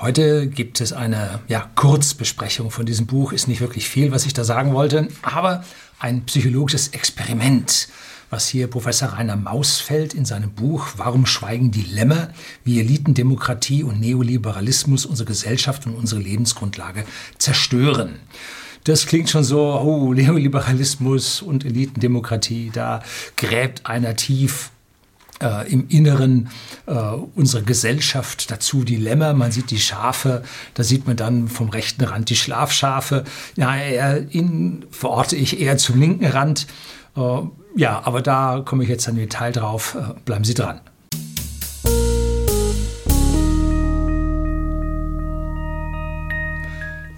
Heute gibt es eine ja, Kurzbesprechung von diesem Buch. Ist nicht wirklich viel, was ich da sagen wollte, aber ein psychologisches Experiment, was hier Professor Rainer Mausfeld in seinem Buch Warum schweigen die Lämmer? Wie Elitendemokratie und Neoliberalismus unsere Gesellschaft und unsere Lebensgrundlage zerstören. Das klingt schon so, oh, Neoliberalismus und Elitendemokratie, da gräbt einer tief äh, im Inneren äh, unserer Gesellschaft dazu die Lämmer, man sieht die Schafe, da sieht man dann vom rechten Rand die Schlafschafe. Ja, eher in, verorte ich eher zum linken Rand. Äh, ja, aber da komme ich jetzt dann im Detail drauf. Äh, bleiben Sie dran.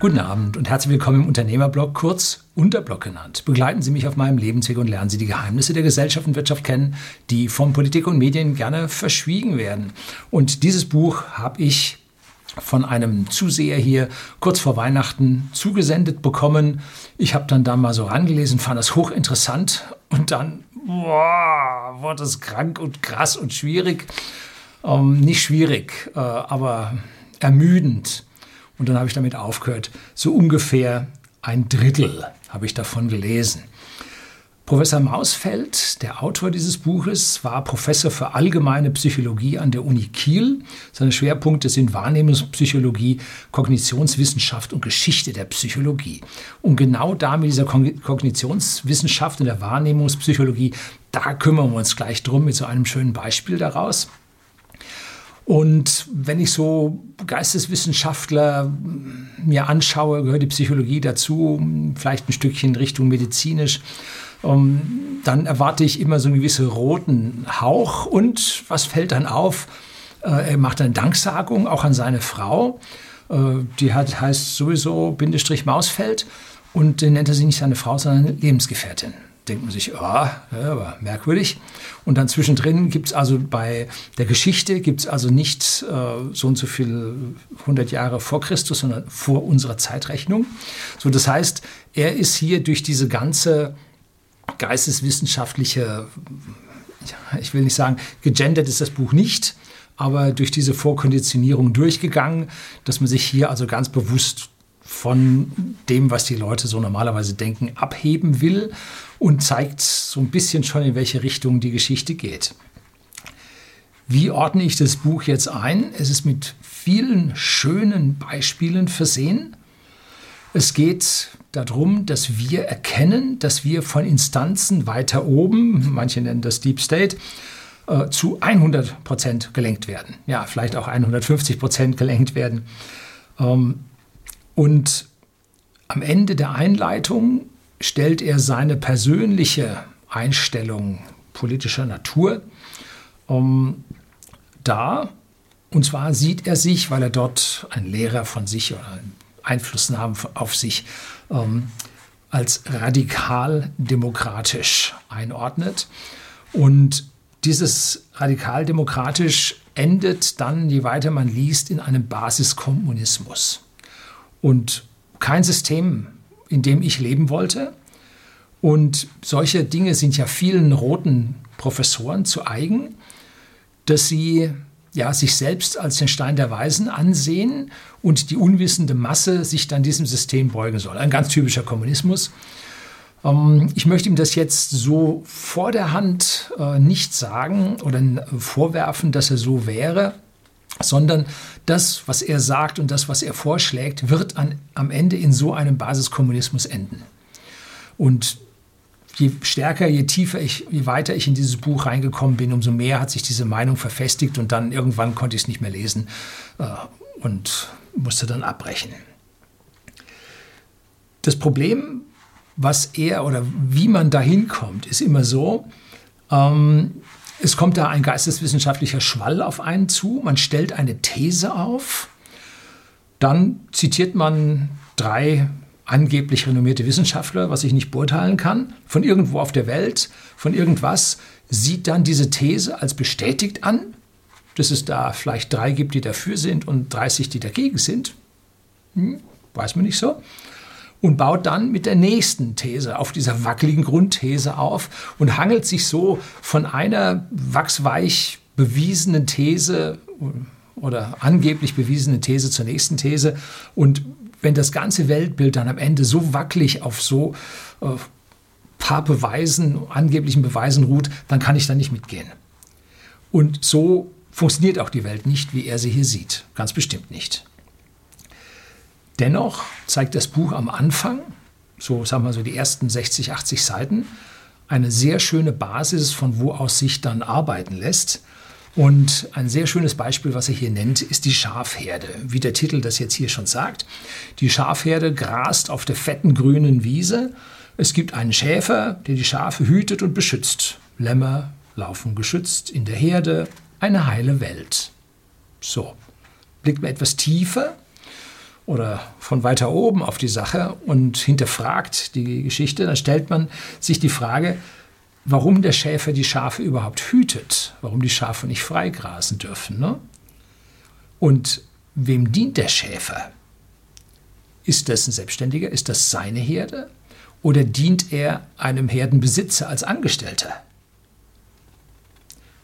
Guten Abend und herzlich willkommen im Unternehmerblog, kurz Unterblog genannt. Begleiten Sie mich auf meinem Lebensweg und lernen Sie die Geheimnisse der Gesellschaft und Wirtschaft kennen, die von Politik und Medien gerne verschwiegen werden. Und dieses Buch habe ich von einem Zuseher hier kurz vor Weihnachten zugesendet bekommen. Ich habe dann da mal so rangelesen, fand das hochinteressant und dann boah, wurde es krank und krass und schwierig. Ähm, nicht schwierig, äh, aber ermüdend. Und dann habe ich damit aufgehört. So ungefähr ein Drittel habe ich davon gelesen. Professor Mausfeld, der Autor dieses Buches, war Professor für allgemeine Psychologie an der Uni Kiel. Seine Schwerpunkte sind Wahrnehmungspsychologie, Kognitionswissenschaft und Geschichte der Psychologie. Und genau da mit dieser Kognitionswissenschaft und der Wahrnehmungspsychologie, da kümmern wir uns gleich drum mit so einem schönen Beispiel daraus. Und wenn ich so Geisteswissenschaftler mir anschaue, gehört die Psychologie dazu, vielleicht ein Stückchen Richtung medizinisch, um, dann erwarte ich immer so einen gewissen roten Hauch. Und was fällt dann auf? Äh, er macht eine Danksagung auch an seine Frau. Äh, die hat, heißt sowieso Bindestrich Mausfeld. Und den nennt er sich nicht seine Frau, sondern Lebensgefährtin denkt man sich, oh, ja, aber merkwürdig. Und dann zwischendrin gibt es also bei der Geschichte, gibt es also nicht äh, so und so viel 100 Jahre vor Christus, sondern vor unserer Zeitrechnung. So, das heißt, er ist hier durch diese ganze geisteswissenschaftliche, ich will nicht sagen, gegendert ist das Buch nicht, aber durch diese Vorkonditionierung durchgegangen, dass man sich hier also ganz bewusst von dem, was die Leute so normalerweise denken, abheben will und zeigt so ein bisschen schon, in welche Richtung die Geschichte geht. Wie ordne ich das Buch jetzt ein? Es ist mit vielen schönen Beispielen versehen. Es geht darum, dass wir erkennen, dass wir von Instanzen weiter oben, manche nennen das Deep State, äh, zu 100 Prozent gelenkt werden. Ja, vielleicht auch 150 Prozent gelenkt werden. Ähm, und am Ende der Einleitung stellt er seine persönliche Einstellung politischer Natur um, dar. Und zwar sieht er sich, weil er dort ein Lehrer von sich oder Einflussnahmen auf sich ähm, als radikal demokratisch einordnet. Und dieses radikal demokratisch endet dann, je weiter man liest, in einem Basiskommunismus. Und kein System in dem ich leben wollte. Und solche Dinge sind ja vielen roten Professoren zu eigen, dass sie ja, sich selbst als den Stein der Weisen ansehen und die unwissende Masse sich dann diesem System beugen soll. Ein ganz typischer Kommunismus. Ähm, ich möchte ihm das jetzt so vor der Hand äh, nicht sagen oder vorwerfen, dass er so wäre sondern das, was er sagt und das, was er vorschlägt, wird an, am Ende in so einem Basiskommunismus enden. Und je stärker, je tiefer ich, je weiter ich in dieses Buch reingekommen bin, umso mehr hat sich diese Meinung verfestigt und dann irgendwann konnte ich es nicht mehr lesen äh, und musste dann abbrechen. Das Problem, was er oder wie man dahin kommt, ist immer so, ähm, es kommt da ein geisteswissenschaftlicher Schwall auf einen zu. Man stellt eine These auf. Dann zitiert man drei angeblich renommierte Wissenschaftler, was ich nicht beurteilen kann, von irgendwo auf der Welt, von irgendwas, sieht dann diese These als bestätigt an, dass es da vielleicht drei gibt, die dafür sind und 30, die dagegen sind. Hm, weiß man nicht so und baut dann mit der nächsten These auf dieser wackeligen Grundthese auf und hangelt sich so von einer wachsweich bewiesenen These oder angeblich bewiesene These zur nächsten These. Und wenn das ganze Weltbild dann am Ende so wackelig auf so äh, paar Beweisen, angeblichen Beweisen ruht, dann kann ich da nicht mitgehen. Und so funktioniert auch die Welt nicht, wie er sie hier sieht. Ganz bestimmt nicht. Dennoch zeigt das Buch am Anfang, so sagen wir so die ersten 60, 80 Seiten, eine sehr schöne Basis, von wo aus sich dann arbeiten lässt. Und ein sehr schönes Beispiel, was er hier nennt, ist die Schafherde. Wie der Titel das jetzt hier schon sagt. Die Schafherde grast auf der fetten grünen Wiese. Es gibt einen Schäfer, der die Schafe hütet und beschützt. Lämmer laufen geschützt in der Herde. Eine heile Welt. So, blickt man etwas tiefer oder von weiter oben auf die Sache und hinterfragt die Geschichte, dann stellt man sich die Frage, warum der Schäfer die Schafe überhaupt hütet, warum die Schafe nicht freigrasen dürfen. Ne? Und wem dient der Schäfer? Ist das ein Selbstständiger? Ist das seine Herde? Oder dient er einem Herdenbesitzer als Angestellter?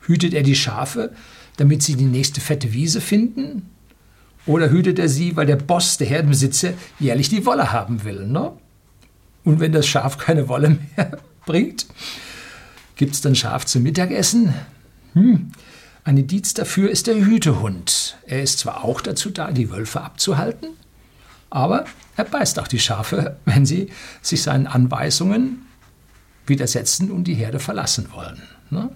Hütet er die Schafe, damit sie die nächste fette Wiese finden? Oder hütet er sie, weil der Boss, der Herdenbesitzer, jährlich die Wolle haben will? Ne? Und wenn das Schaf keine Wolle mehr bringt, Gibt es dann Schaf zum Mittagessen? Hm. Ein Indiz dafür ist der Hütehund. Er ist zwar auch dazu da, die Wölfe abzuhalten, aber er beißt auch die Schafe, wenn sie sich seinen Anweisungen widersetzen und die Herde verlassen wollen. Ne?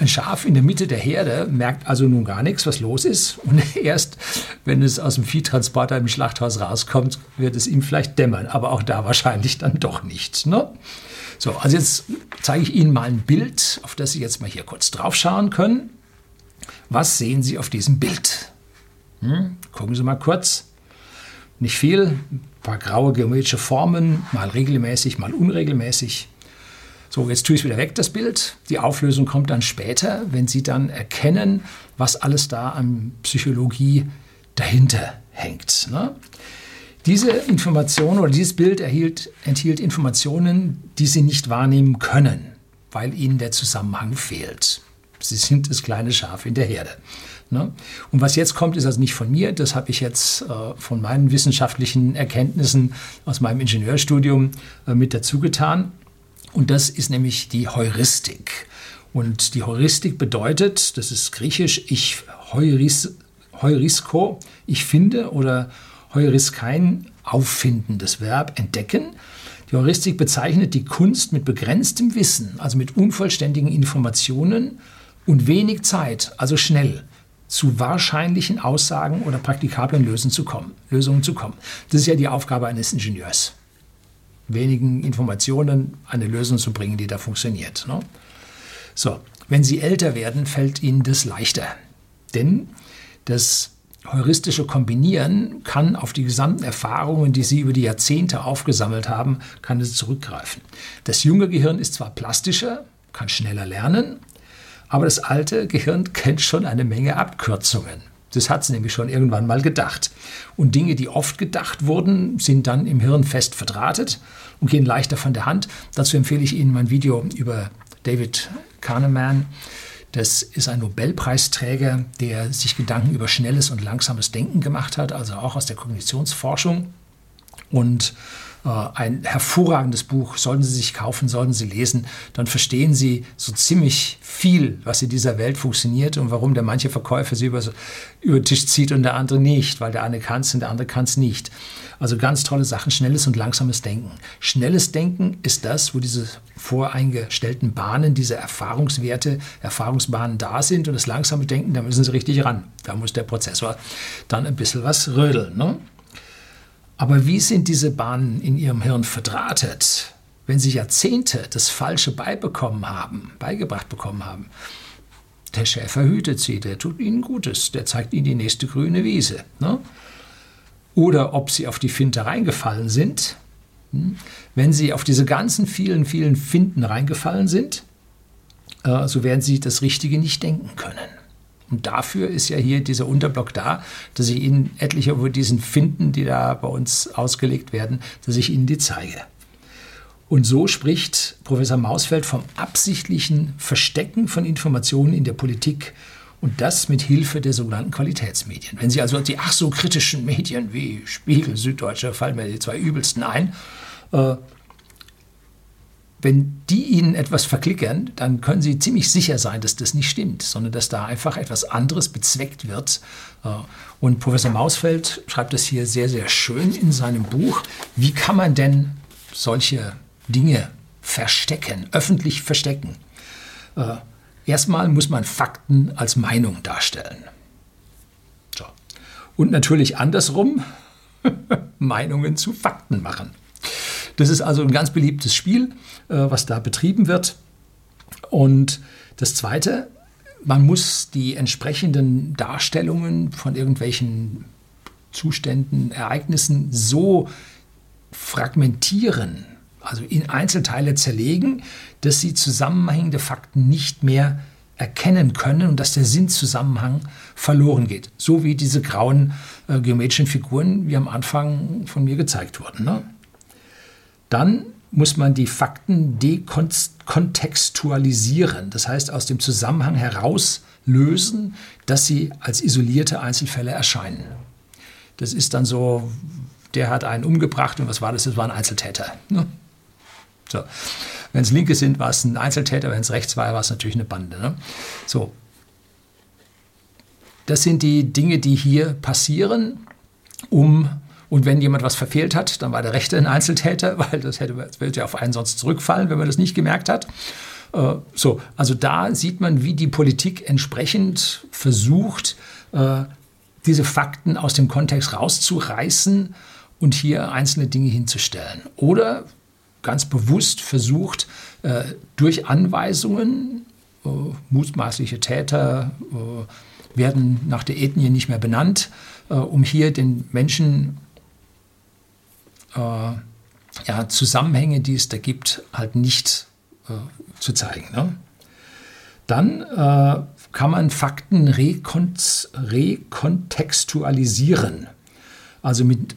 Ein Schaf in der Mitte der Herde merkt also nun gar nichts, was los ist. Und erst, wenn es aus dem Viehtransporter im Schlachthaus rauskommt, wird es ihm vielleicht dämmern. Aber auch da wahrscheinlich dann doch nicht. Ne? So, also jetzt zeige ich Ihnen mal ein Bild, auf das Sie jetzt mal hier kurz drauf schauen können. Was sehen Sie auf diesem Bild? Hm? Gucken Sie mal kurz. Nicht viel, ein paar graue geometrische Formen, mal regelmäßig, mal unregelmäßig. So, jetzt tue ich es wieder weg, das Bild. Die Auflösung kommt dann später, wenn Sie dann erkennen, was alles da an Psychologie dahinter hängt. Ne? Diese Information oder dieses Bild erhielt, enthielt Informationen, die Sie nicht wahrnehmen können, weil Ihnen der Zusammenhang fehlt. Sie sind das kleine Schaf in der Herde. Ne? Und was jetzt kommt, ist also nicht von mir, das habe ich jetzt äh, von meinen wissenschaftlichen Erkenntnissen aus meinem Ingenieurstudium äh, mit dazu getan. Und das ist nämlich die Heuristik. Und die Heuristik bedeutet, das ist griechisch, ich heuris, heurisko, ich finde oder Heuriskein auffinden, das Verb entdecken. Die Heuristik bezeichnet die Kunst mit begrenztem Wissen, also mit unvollständigen Informationen und wenig Zeit, also schnell, zu wahrscheinlichen Aussagen oder praktikablen Lösungen zu kommen. Lösungen zu kommen. Das ist ja die Aufgabe eines Ingenieurs. Wenigen Informationen eine Lösung zu bringen, die da funktioniert. Ne? So, wenn Sie älter werden, fällt Ihnen das leichter. Denn das heuristische Kombinieren kann auf die gesamten Erfahrungen, die Sie über die Jahrzehnte aufgesammelt haben, kann es zurückgreifen. Das junge Gehirn ist zwar plastischer, kann schneller lernen, aber das alte Gehirn kennt schon eine Menge Abkürzungen. Das hat es nämlich schon irgendwann mal gedacht. Und Dinge, die oft gedacht wurden, sind dann im Hirn fest verdrahtet und gehen leichter von der Hand. Dazu empfehle ich Ihnen mein Video über David Kahneman das ist ein Nobelpreisträger, der sich Gedanken über schnelles und langsames Denken gemacht hat, also auch aus der Kognitionsforschung. Und ein hervorragendes Buch, sollten Sie sich kaufen, sollten Sie lesen, dann verstehen Sie so ziemlich viel, was in dieser Welt funktioniert und warum der manche Verkäufer sie über, über den Tisch zieht und der andere nicht, weil der eine kann es und der andere kann es nicht. Also ganz tolle Sachen, schnelles und langsames Denken. Schnelles Denken ist das, wo diese voreingestellten Bahnen, diese Erfahrungswerte, Erfahrungsbahnen da sind und das langsame Denken, da müssen Sie richtig ran. Da muss der Prozessor dann ein bisschen was rödeln. Ne? Aber wie sind diese Bahnen in Ihrem Hirn verdrahtet, wenn Sie Jahrzehnte das Falsche beibekommen haben, beigebracht bekommen haben? Der Schäfer hütet Sie, der tut Ihnen Gutes, der zeigt Ihnen die nächste grüne Wiese. Ne? oder ob sie auf die Finte reingefallen sind. Hm? Wenn sie auf diese ganzen vielen, vielen Finden reingefallen sind, äh, so werden sie das Richtige nicht denken können. Und dafür ist ja hier dieser Unterblock da, dass ich Ihnen etliche über diesen Finden, die da bei uns ausgelegt werden, dass ich Ihnen die zeige. Und so spricht Professor Mausfeld vom absichtlichen Verstecken von Informationen in der Politik Und das mit Hilfe der sogenannten Qualitätsmedien. Wenn Sie also die ach so kritischen Medien wie Spiegel, Süddeutsche, fallen mir die zwei übelsten ein, äh, wenn die Ihnen etwas verklickern, dann können Sie ziemlich sicher sein, dass das nicht stimmt, sondern dass da einfach etwas anderes bezweckt wird. Äh, und Professor Mausfeld schreibt das hier sehr, sehr schön in seinem Buch. Wie kann man denn solche Dinge verstecken, öffentlich verstecken? Äh, erstmal muss man Fakten als Meinung darstellen. Und natürlich andersrum, Meinungen zu Fakten machen. Das ist also ein ganz beliebtes Spiel, äh, was da betrieben wird. Und das Zweite, man muss die entsprechenden Darstellungen von irgendwelchen Zuständen, Ereignissen so fragmentieren, also in Einzelteile zerlegen, dass sie zusammenhängende Fakten nicht mehr erkennen können und dass der Sinnzusammenhang verloren geht. So wie diese grauen äh, geometrischen Figuren, wie am Anfang von mir gezeigt wurden. Ne? Dann muss man die Fakten dekontextualisieren, das heißt aus dem Zusammenhang herauslösen, dass sie als isolierte Einzelfälle erscheinen. Das ist dann so, der hat einen umgebracht und was war das? Das war ein Einzeltäter. Ne? So. Wenn es Linke sind, war es ein Einzeltäter, wenn es rechts war, war es natürlich eine Bande. Ne? So. Das sind die Dinge, die hier passieren, um und wenn jemand was verfehlt hat, dann war der Rechte ein Einzeltäter, weil das hätte das würde ja auf einen sonst zurückfallen, wenn man das nicht gemerkt hat. Äh, so, also da sieht man, wie die Politik entsprechend versucht, äh, diese Fakten aus dem Kontext rauszureißen und hier einzelne Dinge hinzustellen. Oder ganz bewusst versucht, äh, durch Anweisungen, mutmaßliche Täter werden nach der Ethnie nicht mehr benannt, um hier den Menschen äh, ja, Zusammenhänge, die es da gibt, halt nicht äh, zu zeigen. Ne? Dann äh, kann man Fakten rekont rekontextualisieren, also mit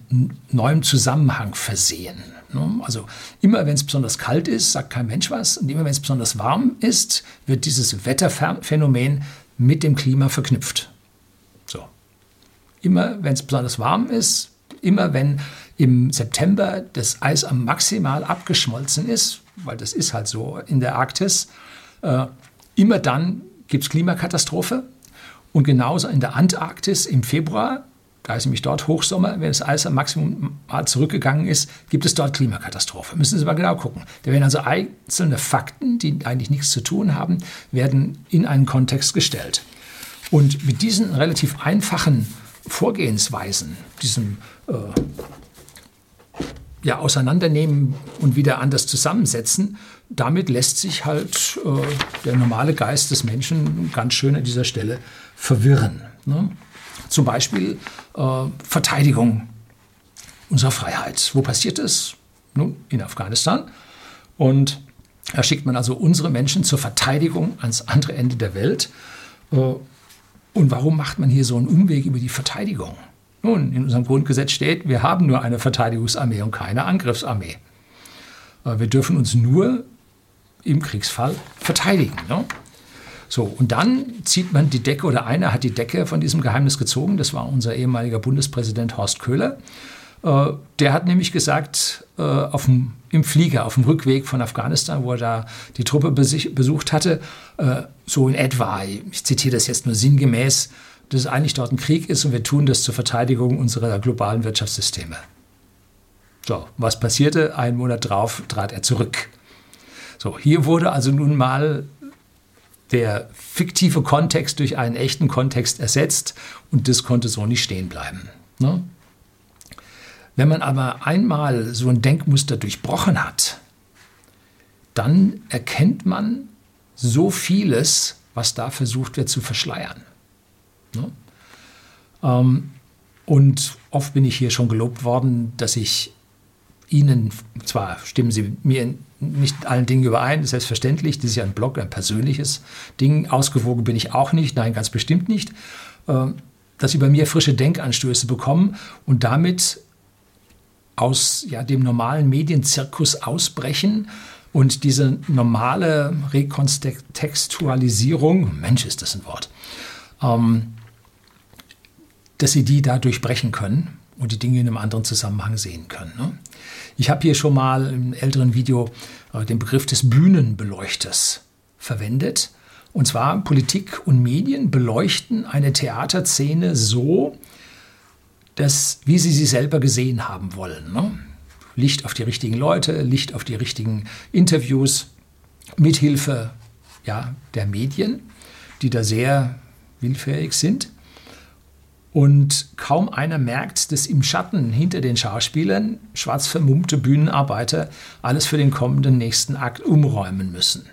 neuem Zusammenhang versehen. Ne? Also immer wenn es besonders kalt ist, sagt kein Mensch was, und immer wenn es besonders warm ist, wird dieses Wetterphänomen mit dem Klima verknüpft. So. Immer wenn es besonders warm ist, immer wenn im September das Eis am maximal abgeschmolzen ist, weil das ist halt so in der Arktis, äh, immer dann gibt es Klimakatastrophe. Und genauso in der Antarktis im Februar, da ist nämlich dort Hochsommer, wenn das Eis am Maximum zurückgegangen ist, gibt es dort Klimakatastrophe. Müssen Sie mal genau gucken. Da werden also einzelne Fakten, die eigentlich nichts zu tun haben, werden in einen Kontext gestellt. Und mit diesen relativ einfachen Vorgehensweisen, diesem äh, ja, auseinandernehmen und wieder anders zusammensetzen, damit lässt sich halt äh, der normale Geist des Menschen ganz schön an dieser Stelle verwirren. Ne? Zum Beispiel äh, Verteidigung unserer Freiheit. Wo passiert es? Nun, in Afghanistan. Und da schickt man also unsere Menschen zur Verteidigung ans andere Ende der Welt. Äh, und warum macht man hier so einen Umweg über die Verteidigung? Nun, in unserem Grundgesetz steht, wir haben nur eine Verteidigungsarmee und keine Angriffsarmee. Wir dürfen uns nur im Kriegsfall verteidigen. Ne? So, und dann zieht man die Decke oder einer hat die Decke von diesem Geheimnis gezogen. Das war unser ehemaliger Bundespräsident Horst Köhler. Äh, der hat nämlich gesagt, äh, auf dem, im Flieger, auf dem Rückweg von Afghanistan, wo er da die Truppe besucht hatte, äh, so in etwa, ich zitiere das jetzt nur sinngemäß, dass eigentlich dort ein Krieg ist und wir tun das zur Verteidigung unserer globalen Wirtschaftssysteme. So, was passierte? Einen Monat drauf trat er zurück. So, hier wurde also nun mal der fiktive Kontext durch einen echten Kontext ersetzt und das konnte so nicht stehen bleiben. Ne? Wenn man aber einmal so ein Denkmuster durchbrochen hat, dann erkennt man so vieles, was da versucht wird zu verschleiern. Ne? Ähm, und oft bin ich hier schon gelobt worden, dass ich Ihnen, zwar stimmen Sie mir nicht allen Dingen überein, selbstverständlich, das ist ja ein Blog, ein persönliches Ding, ausgewogen bin ich auch nicht, nein, ganz bestimmt nicht, äh, dass Sie bei mir frische Denkanstöße bekommen und damit aus ja, dem normalen Medienzirkus ausbrechen und diese normale Rekontextualisierung, Mensch, ist das ein Wort, ähm, dass sie die da durchbrechen können und die Dinge in einem anderen Zusammenhang sehen können. Ne? Ich habe hier schon mal im älteren Video äh, den Begriff des Bühnenbeleuchters verwendet. Und zwar Politik und Medien beleuchten eine Theaterszene so, dass, wie sie sie selber gesehen haben wollen. Ne? Licht auf die richtigen Leute, Licht auf die richtigen Interviews, mithilfe ja, der Medien, die da sehr willfährig sind. Und kaum einer merkt, dass im Schatten hinter den Schauspielern schwarz vermummte Bühnenarbeiter alles für den kommenden nächsten Akt umräumen müssen.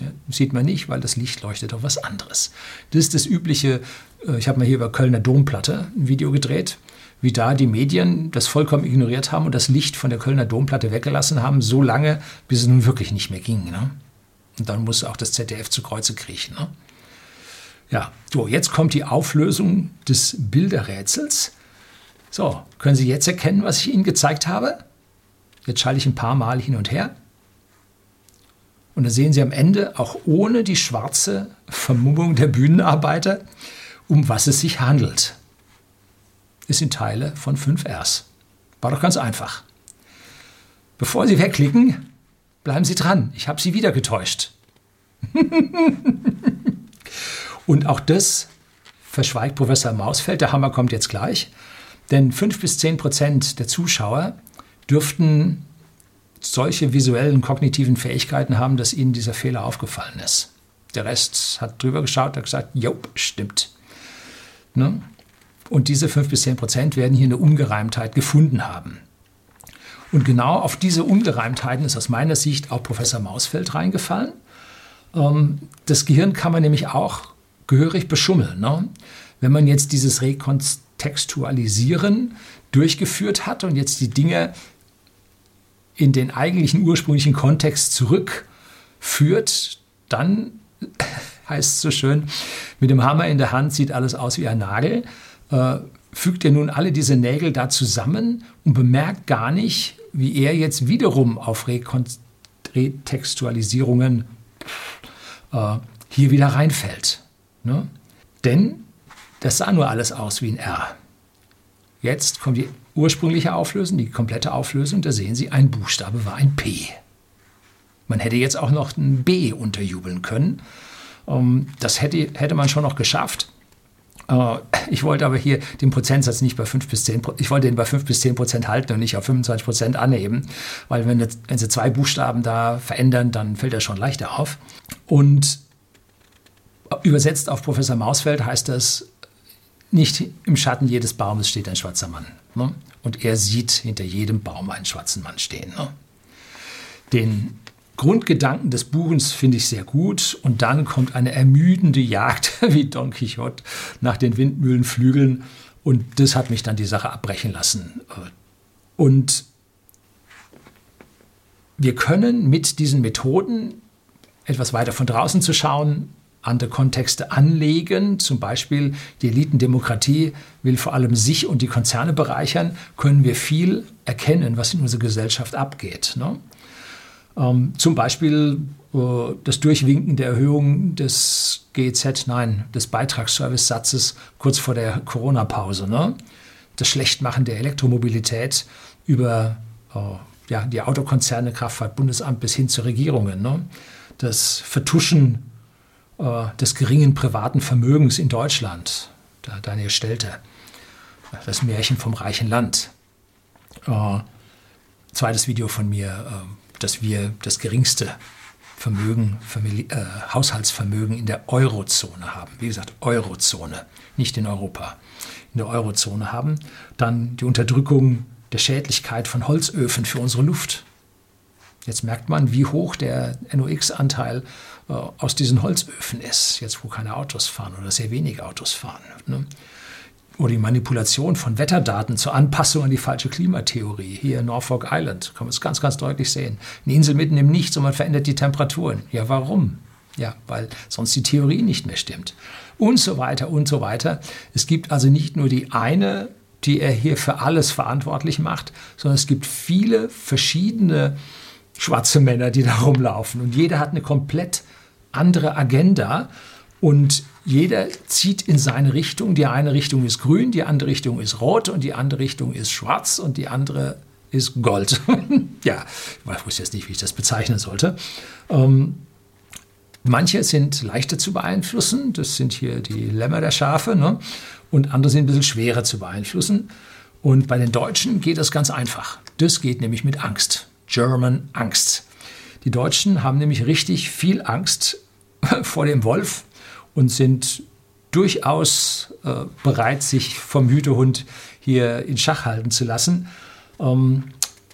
Ja, sieht man nicht, weil das Licht leuchtet auf was anderes. Das ist das übliche, äh, ich habe mal hier über Kölner Domplatte ein Video gedreht, wie da die Medien das vollkommen ignoriert haben und das Licht von der Kölner Domplatte weggelassen haben, so lange, bis es nun wirklich nicht mehr ging. Ne? Und dann muss auch das ZDF zu Kreuze kriechen. Ne? Ja, so, jetzt kommt die Auflösung des Bilderrätsels. So, können Sie jetzt erkennen, was ich Ihnen gezeigt habe? Jetzt schalte ich ein paar Mal hin und her. Und dann sehen Sie am Ende, auch ohne die schwarze Vermummung der Bühnenarbeiter, um was es sich handelt. Es sind Teile von 5Rs. War doch ganz einfach. Bevor Sie wegklicken, bleiben Sie dran. Ich habe Sie wieder getäuscht. Und auch das verschweigt Professor Mausfeld. Der Hammer kommt jetzt gleich. Denn 5 bis 10 Prozent der Zuschauer dürften solche visuellen kognitiven Fähigkeiten haben, dass ihnen dieser Fehler aufgefallen ist. Der Rest hat drüber geschaut, hat gesagt, jo, stimmt. Ne? Und diese 5 bis 10 Prozent werden hier eine Ungereimtheit gefunden haben. Und genau auf diese Ungereimtheiten ist aus meiner Sicht auch Professor Mausfeld reingefallen. Ähm, das Gehirn kann man nämlich auch gehörig beschummeln. Ne? Wenn man jetzt dieses Rekontextualisieren durchgeführt hat und jetzt die Dinge in den eigentlichen ursprünglichen Kontext zurückführt, dann heißt es so schön, mit dem Hammer in der Hand sieht alles aus wie ein Nagel. Äh, fügt er nun alle diese Nägel da zusammen und bemerkt gar nicht, wie er jetzt wiederum auf Retextualisierungen äh, hier wieder reinfällt. Ne? Denn das sah nur alles aus wie ein R. Jetzt kommt die ursprüngliche Auflösung, die komplette Auflösung. Da sehen Sie, ein Buchstabe war ein P. Man hätte jetzt auch noch ein B unterjubeln können. Ähm, das hätte, hätte man schon noch geschafft. Äh, ich wollte aber hier den Prozentsatz nicht bei 5 bis 10 ich wollte den bei 5 bis 10 Prozent halten und nicht auf 25 Prozent anheben, weil wenn, wenn Sie zwei Buchstaben da verändern, dann fällt das schon leichter auf. Und Übersetzt auf Professor Mausfeld heißt das, nicht im Schatten jedes Baumes steht ein schwarzer Mann. Ne? Und er sieht hinter jedem Baum einen schwarzen Mann stehen. Ne? Den Grundgedanken des Buchens finde ich sehr gut. Und dann kommt eine ermüdende Jagd wie Don Quixote nach den Windmühlenflügeln. Und das hat mich dann die Sache abbrechen lassen. Und wir können mit diesen Methoden etwas weiter von draußen zu schauen, andere Kontexte anlegen, zum Beispiel die Elitendemokratie will vor allem sich und die Konzerne bereichern, können wir viel erkennen, was in unserer Gesellschaft abgeht. Ne? Ähm, zum Beispiel äh, das Durchwinken der Erhöhung des GEZ, nein, des Beitragsservice-Satzes kurz vor der Corona-Pause. Ne? Das Schlechtmachen der Elektromobilität über äh, ja, die Autokonzerne, Kraftfahrtbundesamt bis hin zu Regierungen. Ne? Das Vertuschen äh, des geringen privaten Vermögens in Deutschland. Da Daniel Stelte, das Märchen vom reichen Land. Äh, zweites Video von mir, äh, dass wir das geringste Vermögen, Familie, äh, Haushaltsvermögen in der Eurozone haben. Wie gesagt, Eurozone, nicht in Europa. In der Eurozone haben. Dann die Unterdrückung der Schädlichkeit von Holzöfen für unsere Luft. Jetzt merkt man, wie hoch der NOx-Anteil äh, aus diesen Holzöfen ist, jetzt wo keine Autos fahren oder sehr wenige Autos fahren. Ne? Oder die Manipulation von Wetterdaten zur Anpassung an die falsche Klimatheorie. Hier in Norfolk Island kann man es ganz, ganz deutlich sehen. Eine Insel mitten im Nichts und man verändert die Temperaturen. Ja, warum? Ja, weil sonst die Theorie nicht mehr stimmt. Und so weiter und so weiter. Es gibt also nicht nur die eine, die er hier für alles verantwortlich macht, sondern es gibt viele verschiedene schwarze Männer, die da rumlaufen. Und jeder hat eine komplett andere Agenda. Und jeder zieht in seine Richtung. Die eine Richtung ist grün, die andere Richtung ist rot und die andere Richtung ist schwarz und die andere ist Gold. ja, ich wusste jetzt nicht, wie ich das bezeichnen sollte. Ähm, manche sind leichter zu beeinflussen, das sind hier die Lämmer der Schafe, ne? und andere sind ein bisschen schwerer zu beeinflussen. Und bei den Deutschen geht das ganz einfach. Das geht nämlich mit Angst. German Angst. Die Deutschen haben nämlich richtig viel Angst vor dem Wolf und sind durchaus äh, bereit, sich vom Hütehund hier in Schach halten zu lassen. Ähm,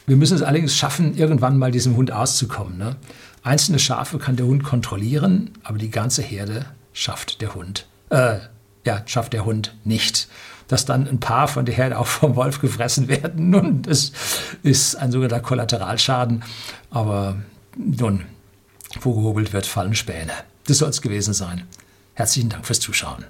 wir müssen es allerdings schaffen, irgendwann mal diesem Hund auszukommen. Ne? Einzelne Schafe kann der Hund kontrollieren, aber die ganze Herde schafft der Hund. Äh, ja, schafft der Hund nicht. Dass dann ein paar von der Herde auch vom Wolf gefressen werden, nun, das ist ein sogenannter Kollateralschaden. Aber nun, wo gehobelt wird, fallen Späne. Das soll es gewesen sein. Herzlichen Dank fürs Zuschauen.